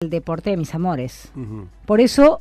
el deporte de mis amores. Por eso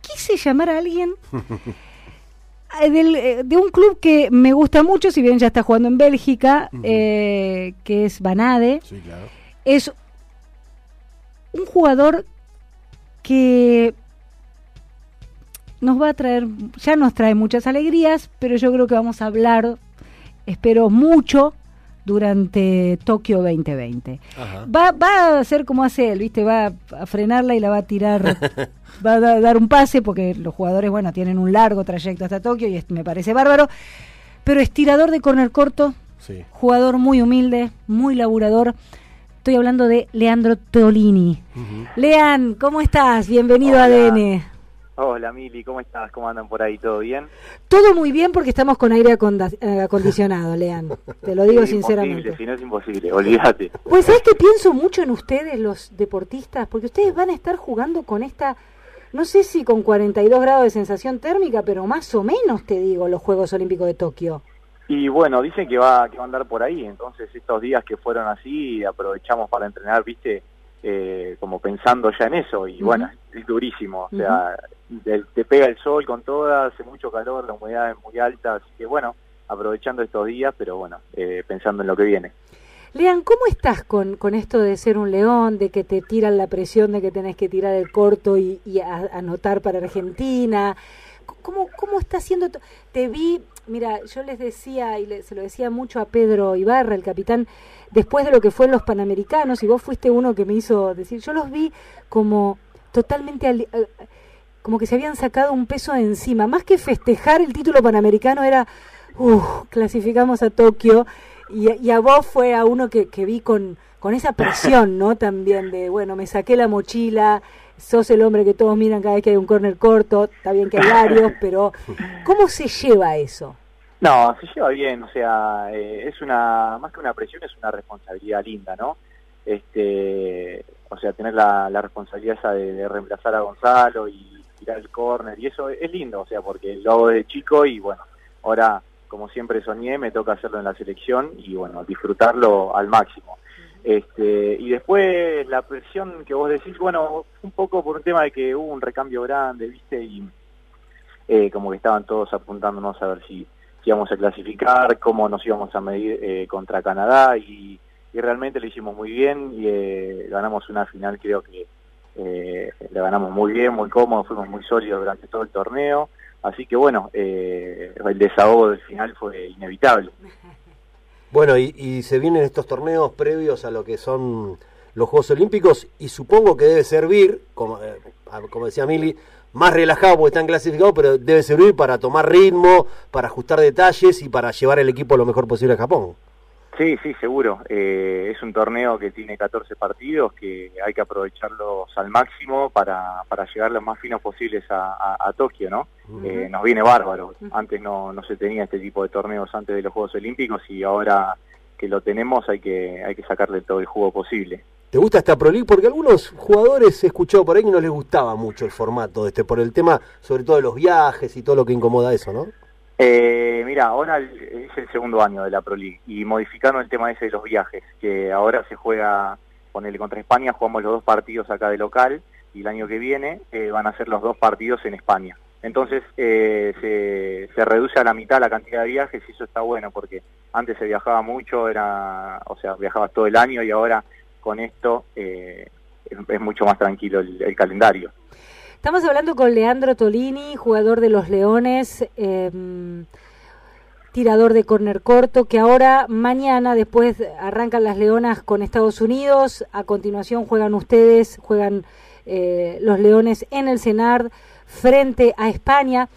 quise llamar a alguien eh, del, eh, de un club que me gusta mucho, si bien ya está jugando en Bélgica, eh, que es Banade. Sí, claro. Es un jugador que nos va a traer, ya nos trae muchas alegrías, pero yo creo que vamos a hablar, espero mucho, durante Tokio 2020. Ajá. Va, va a ser como hace él, ¿viste? Va a frenarla y la va a tirar, va a da- dar un pase porque los jugadores, bueno, tienen un largo trayecto hasta Tokio y es- me parece bárbaro. Pero estirador de córner corto, Sí. jugador muy humilde, muy laburador. Estoy hablando de Leandro Tolini. Lean, ¿cómo estás? Bienvenido a Hola. ADN. Hola Mili, ¿cómo estás? ¿Cómo andan por ahí? ¿Todo bien? Todo muy bien porque estamos con aire eh, acondicionado, Lean. Te lo digo Es sinceramente. si no es imposible, olvídate. Pues sabes que pienso mucho en ustedes, los deportistas, porque ustedes van a estar jugando con esta, no sé si con 42 grados de sensación térmica, pero más o menos te digo, los Juegos Olímpicos de Tokio. Y bueno, dicen que va, que va a andar por ahí, entonces estos días que fueron así aprovechamos para entrenar, viste, Eh, como pensando ya en eso, y bueno, es durísimo, o sea, te pega el sol con todas, hace mucho calor, la humedad es muy alta, así que bueno, aprovechando estos días, pero bueno, eh, pensando en lo que viene. Lean, ¿cómo estás con, con esto de ser un león, de que te tiran la presión de que tenés que tirar el corto y, y a- anotar para Argentina? ¿Cómo, cómo está haciendo? Te vi, mira, yo les decía, y le- se lo decía mucho a Pedro Ibarra, el capitán, después de lo que fue en los Panamericanos, y vos fuiste uno que me hizo decir, yo los vi como totalmente... ali- eh, como que se habían sacado un peso de encima. Más que festejar el título panamericano era, uff, clasificamos a Tokio. Y, y a vos fue a uno que, que vi con, con esa presión, ¿no? También de, bueno, me saqué la mochila, sos el hombre que todos miran cada vez que hay un corner corto, está bien que hay varios, pero ¿cómo se lleva eso? No, se lleva bien, o sea, eh, es una, más que una presión, es una responsabilidad linda, ¿no? Este, o sea, tener la, la responsabilidad esa de, de reemplazar a Gonzalo y tirar el córner, y eso es lindo, o sea, porque lo hago desde chico y bueno, ahora, como siempre soñé, me toca hacerlo en la selección y bueno, disfrutarlo al máximo. Este, y después la presión que vos decís, bueno, un poco por un tema de que hubo un recambio grande, ¿viste? Y eh, como que estaban todos apuntándonos a ver si, íbamos a clasificar, cómo nos íbamos a medir eh, contra Canadá y, y realmente lo hicimos muy bien y eh, ganamos una final creo que eh, la ganamos muy bien, muy cómodo, fuimos muy sólidos durante todo el torneo, así que bueno, eh, el desahogo del final fue inevitable. Bueno, y, y se vienen estos torneos previos a lo que son los Juegos Olímpicos y supongo que debe servir, como, eh, como decía Mili, más relajado porque están clasificados, pero debe servir para tomar ritmo, para ajustar detalles y para llevar el equipo lo mejor posible a Japón. Sí, sí, seguro. Eh, es un torneo que tiene 14 partidos que hay que aprovecharlos al máximo para, para llegar lo más finos posibles a, a- a Tokio, ¿no? Eh, nos viene bárbaro. Antes no, no se tenía este tipo de torneos antes de los Juegos Olímpicos y ahora que lo tenemos hay que, hay que sacarle todo el jugo posible. ¿Te gusta esta Pro League? Porque algunos jugadores he escuchado por ahí que no les gustaba mucho el formato este, por el tema sobre todo de los viajes y todo lo que incomoda eso, ¿no? Eh, mira, ahora es el segundo año de la Pro League y modificaron el tema ese de los viajes, que ahora se juega, ponele contra España, jugamos los dos partidos acá de local y el año que viene eh, van a ser los dos partidos en España. Entonces eh, se, reduce a la mitad la cantidad de viajes y eso está bueno porque antes se viajaba mucho, era, o sea, viajabas todo el año y ahora con esto eh, es, es mucho más tranquilo el calendario. Estamos hablando con Leandro Tolini, jugador de los Leones, eh, tirador de córner corto, que ahora mañana después arrancan las Leonas con Estados Unidos, a continuación juegan ustedes, juegan eh, los Leones en el CENAR frente a España.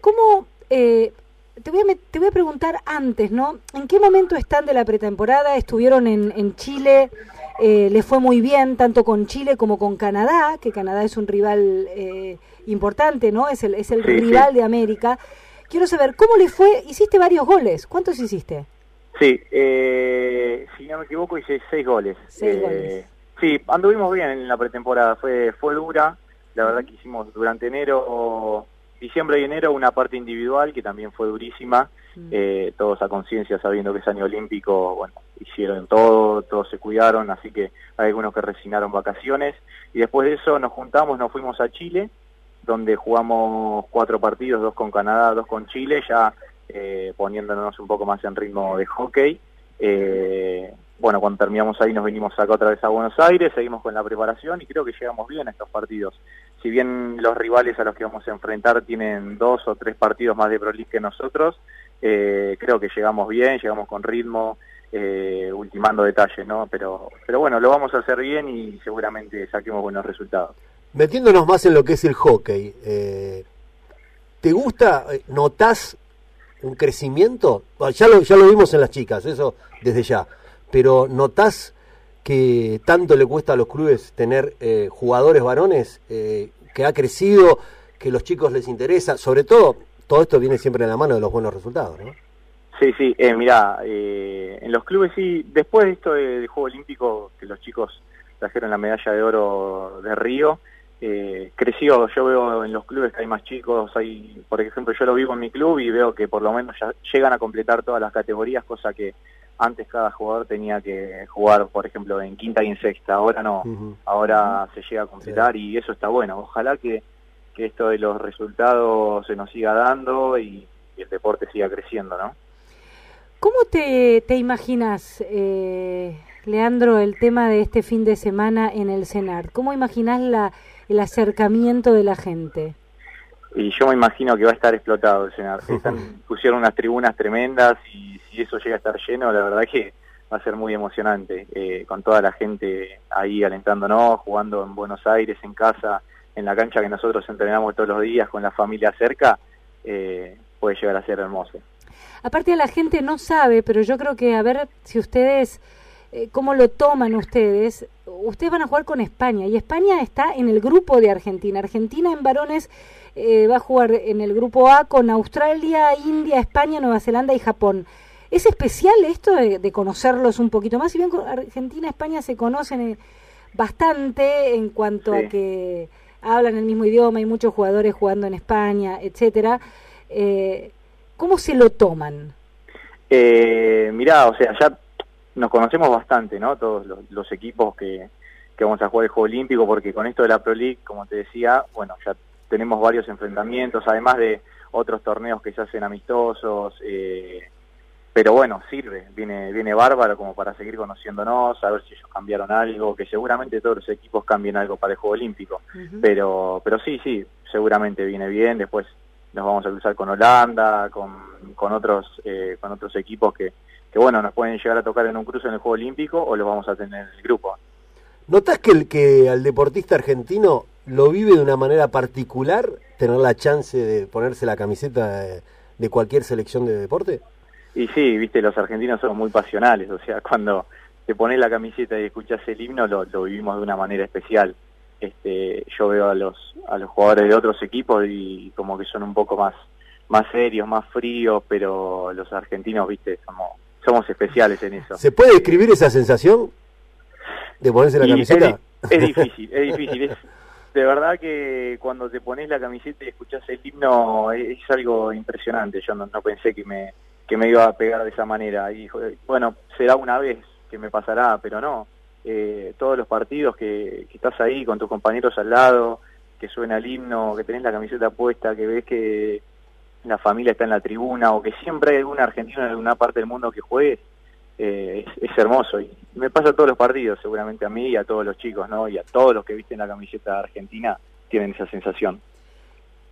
¿Cómo, eh, te, voy a, te voy a preguntar antes, ¿no? ¿En qué momento están de la pretemporada? ¿Estuvieron en, en Chile? Eh, les fue muy bien, tanto con Chile como con Canadá, que Canadá es un rival eh, importante, ¿no? Es el, es el Sí, rival sí. de América. Quiero saber, ¿cómo le fue? Hiciste varios goles. ¿Cuántos hiciste? Sí, eh, si no me equivoco hice seis goles. Seis Eh, goles. Sí, anduvimos bien en la pretemporada, fue fue dura. La verdad que hicimos durante enero diciembre y enero una parte individual que también fue durísima. Eh, todos a conciencia sabiendo que es año olímpico, bueno, hicieron todo, todos se cuidaron, así que hay algunos que resignaron vacaciones y después de eso nos juntamos, nos fuimos a Chile, donde jugamos cuatro partidos, dos con Canadá, dos con Chile, ya eh, poniéndonos un poco más en ritmo de hockey. Eh, bueno, cuando terminamos ahí nos vinimos acá otra vez a Buenos Aires, seguimos con la preparación y creo que llegamos bien a estos partidos. Si bien los rivales a los que vamos a enfrentar tienen dos o tres partidos más de Pro que nosotros, eh, creo que llegamos bien, llegamos con ritmo, eh, ultimando detalles, ¿no? Pero, pero bueno, lo vamos a hacer bien y seguramente saquemos buenos resultados. Metiéndonos más en lo que es el hockey, eh, ¿te gusta, notás un crecimiento? ya, lo, ya lo vimos en las chicas, eso desde ya pero ¿notás que tanto le cuesta a los clubes tener jugadores varones, que ha crecido, que los chicos les interesa? Sobre todo, todo esto viene siempre en la mano de los buenos resultados, ¿no? Sí, sí, eh, mirá, eh, en los clubes sí, después de esto del Juego Olímpico, que los chicos trajeron la medalla de oro de Río, eh, creció, yo veo en los clubes que hay más chicos, hay, por ejemplo, yo lo vivo en mi club y veo que por lo menos ya llegan a completar todas las categorías, cosa que antes cada jugador tenía que jugar, por ejemplo, en quinta y en sexta, ahora no, ahora se llega a completar y eso está bueno. Ojalá que, que, esto de los resultados se nos siga dando y, el deporte siga creciendo, ¿no? ¿Cómo te, te imaginas, eh, Leandro, el tema de este fin de semana en el CENAR? ¿Cómo imaginas la, el acercamiento de la gente? Y yo me imagino que va a estar explotado el CENAR. pusieron unas tribunas tremendas y si eso llega a estar lleno, la verdad que va a ser muy emocionante, eh, con toda la gente ahí alentándonos, jugando en Buenos Aires, en casa, en la cancha que nosotros entrenamos todos los días, con la familia cerca, eh, puede llegar a ser hermoso. Aparte la gente no sabe, pero yo creo que a ver si ustedes, eh, cómo lo toman ustedes, ustedes van a jugar con España y España está en el grupo de Argentina. Argentina en varones va a jugar en el grupo A con Australia, India, España, Nueva Zelanda y Japón. Es especial esto de, conocerlos un poquito más. Si bien Argentina y España se conocen eh, bastante en cuanto a que hablan el mismo idioma, hay muchos jugadores jugando en España, etcétera. Eh, ¿Cómo se lo toman? Eh, mirá, o sea, ya nos conocemos bastante, ¿no? Todos los, equipos que, que, vamos a jugar el Juego Olímpico, porque con esto de la Pro League, como te decía, bueno, ya tenemos varios enfrentamientos, además de otros torneos que se hacen amistosos, eh, pero bueno, sirve, viene, viene bárbaro como para seguir conociéndonos, a ver si ellos cambiaron algo, que seguramente todos los equipos cambien algo para el Juego Olímpico, pero, pero sí, sí, seguramente viene bien, después nos vamos a cruzar con Holanda, con, con otros, eh, con otros equipos que, que bueno, nos pueden llegar a tocar en un cruce en el Juego Olímpico o los vamos a tener en el grupo. ¿Notas que, el, que al deportista argentino lo vive de una manera particular tener la chance de ponerse la camiseta de cualquier selección de deporte? Y sí, viste, los argentinos son muy pasionales, o sea, cuando te pones la camiseta y escuchas el himno lo, vivimos de una manera especial. Este, yo veo a los a los jugadores de otros equipos y como que son un poco más más serios, más fríos, pero los argentinos, viste, somos somos especiales en eso. ¿Se puede describir esa sensación de ponerse la camiseta? Es, difícil, es difícil. de verdad que cuando te pones la camiseta y escuchas el himno es, algo impresionante. Yo no pensé que me que me iba a pegar de esa manera. Y bueno, será una vez que me pasará, pero no. Eh, todos los partidos que, estás ahí con tus compañeros al lado, que suena el himno, que tenés la camiseta puesta, que ves que la familia está en la tribuna o que siempre hay algún argentino en alguna parte del mundo que juegue, eh, es, es, hermoso. Y me pasa a todos los partidos, seguramente a mí y a todos los chicos, ¿no? Y a todos los que visten la camiseta argentina tienen esa sensación.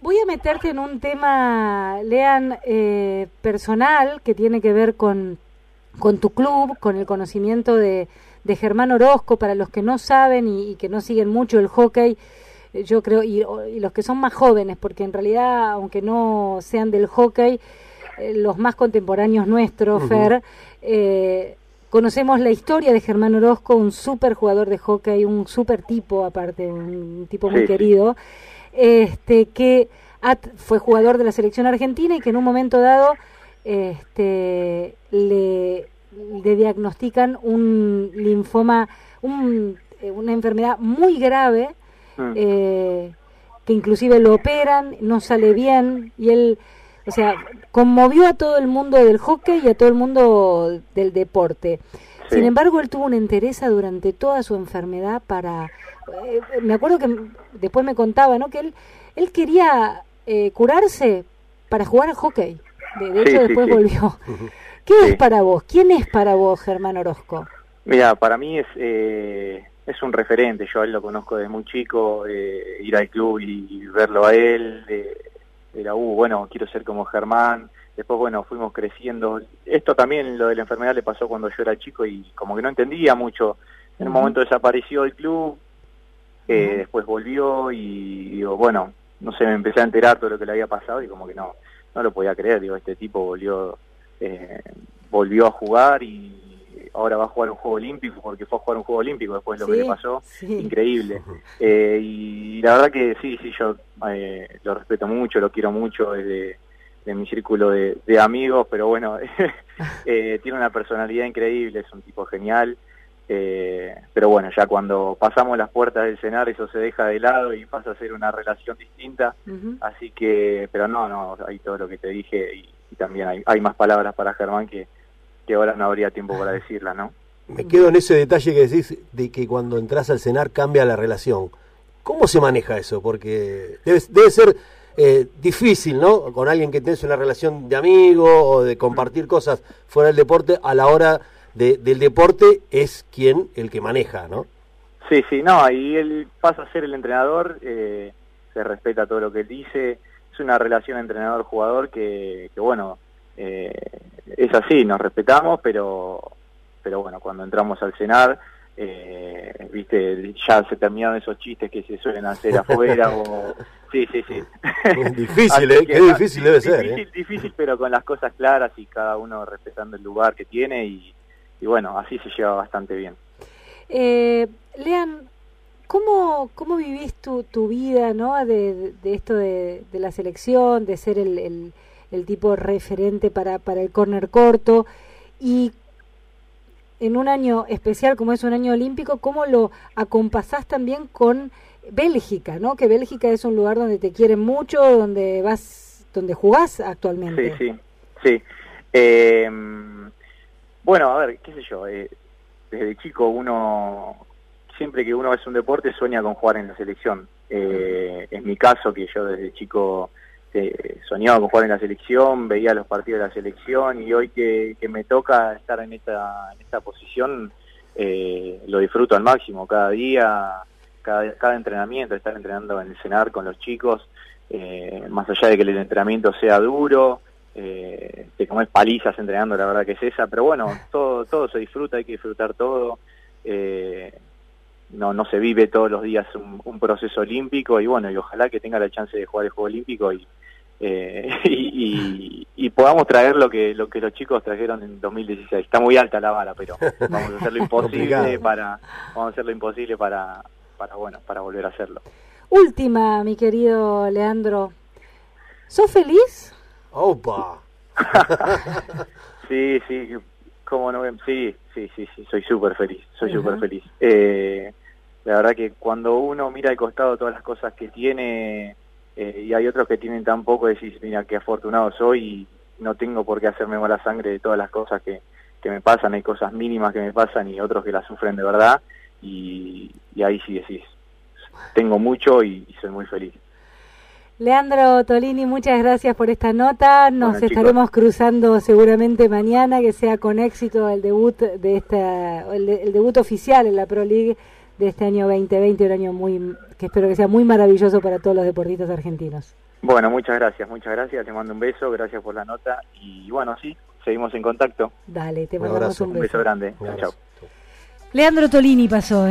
Voy a meterte en un tema, Lean, eh, personal que tiene que ver con, con tu club, con el conocimiento de, de Germán Orozco, para los que no saben y, que no siguen mucho el hockey, eh, yo creo, y, los que son más jóvenes, porque en realidad, aunque no sean del hockey, eh, los más contemporáneos nuestros, Fer, conocemos la historia de Germán Orozco, un súper jugador de hockey, un súper tipo, aparte, un tipo muy querido este, que fue jugador de la selección argentina y que en un momento dado este, le, diagnostican un linfoma, un, eh, una enfermedad muy grave, mm. eh, que inclusive lo operan, no sale bien y él, o sea, conmovió a todo el mundo del hockey y a todo el mundo del deporte. Sin embargo, él tuvo una entereza durante toda su enfermedad para... Eh, me acuerdo que después me contaba, ¿no? Que él, él quería eh, curarse para jugar al hockey. De, hecho, después volvió. ¿Qué es para vos? ¿Quién es para vos, Germán Orozco? Mira, para mí es eh, es un referente. Yo a él lo conozco desde muy chico. ir al club y, verlo a él. era, uh, bueno, quiero ser como Germán. Después, bueno, fuimos creciendo. Esto también, lo de la enfermedad, le pasó cuando yo era chico y como que no entendía mucho. En un momento desapareció el club, eh, después volvió y digo, bueno, no sé, me empecé a enterar todo lo que le había pasado y como que no, no lo podía creer. Digo, este tipo volvió, eh, volvió a jugar y ahora va a jugar un juego olímpico porque fue a jugar un juego olímpico después de lo que le pasó, increíble. Eh, y la verdad que sí, sí, yo lo respeto mucho, lo quiero mucho desde de mi círculo de, amigos, pero bueno, eh, tiene una personalidad increíble, es un tipo genial. Eh, pero bueno, ya cuando pasamos las puertas del cenar eso se deja de lado y pasa a ser una relación distinta. Así que, pero no, no, hay todo lo que te dije y, también hay, hay, más palabras para Germán que, que ahora no habría tiempo para decirlas, ¿no? Me quedo en ese detalle que decís de que cuando entras al cenar cambia la relación. ¿Cómo se maneja eso? Porque debe, debe ser eh, difícil, ¿no? Con alguien que tenés una relación de amigo o de compartir cosas fuera del deporte, a la hora del deporte es quien el que maneja, ¿no? Sí, sí, no, y él pasa a ser el entrenador, eh, se respeta todo lo que él dice, es una relación entrenador-jugador que, que, bueno, eh, es así, nos respetamos, pero, pero bueno, cuando entramos al cenar eh, viste, ya se terminaron esos chistes que se suelen hacer afuera o... Sí, sí, sí. difícil, ¿eh? Qué difícil debe ser. Difícil, ¿eh? difícil, pero con las cosas claras y cada uno respetando el lugar que tiene y, bueno, así se lleva bastante bien. Eh, Lean, ¿cómo, cómo vivís tu, tu vida, ¿no? De, de esto de, de, la selección, de ser el, el, el tipo referente para, para el corner corto y en un año especial como es un año olímpico, ¿cómo lo acompasás también con Bélgica, ¿no? Que Bélgica es un lugar donde te quieren mucho, donde vas, donde jugás actualmente. Sí, sí, sí. Eh, bueno, a ver, qué sé yo, eh, desde chico uno, siempre que uno es un deporte sueña con jugar en la selección. Eh, en mi caso, que yo desde chico este, soñaba con jugar en la selección, veía los partidos de la selección y hoy que, me toca estar en esta, en esta posición, eh, lo disfruto al máximo, cada día, cada, cada entrenamiento, estar entrenando en el cenar con los chicos, eh, más allá de que el entrenamiento sea duro, eh, te comes palizas entrenando, la verdad que es esa, pero bueno, todo, todo se disfruta, hay que disfrutar todo. Eh, no, no se vive todos los días un, proceso olímpico y bueno, y ojalá que tenga la chance de jugar el Juego Olímpico y, eh, y, podamos traer lo que lo que los chicos trajeron en 2016. Está muy alta la vara, pero vamos a hacer lo imposible para vamos a hacer lo imposible para para bueno, para volver a hacerlo. Última, mi querido Leandro. ¿Sos feliz? Opa. sí, sí, cómo no, sí, sí, sí, sí, soy súper feliz, soy súper feliz. Eh, la verdad que cuando uno mira al costado todas las cosas que tiene eh, y hay otros que tienen tan poco, decís, mira, qué afortunado soy y no tengo por qué hacerme mala sangre de todas las cosas que, que me pasan, hay cosas mínimas que me pasan y otros que las sufren de verdad y, ahí sí decís, tengo mucho y, soy muy feliz. Leandro Tolini, muchas gracias por esta nota. Nos estaremos cruzando seguramente mañana, que sea con éxito el debut de esta, el debut oficial en la Pro League de este año 2020, un año muy que espero que sea muy maravilloso para todos los deportistas argentinos. Bueno, muchas gracias, muchas gracias, te mando un beso, gracias por la nota y bueno, sí, seguimos en contacto. Dale, te mandamos un, beso. Un beso grande, chao. Leandro Tolini pasó.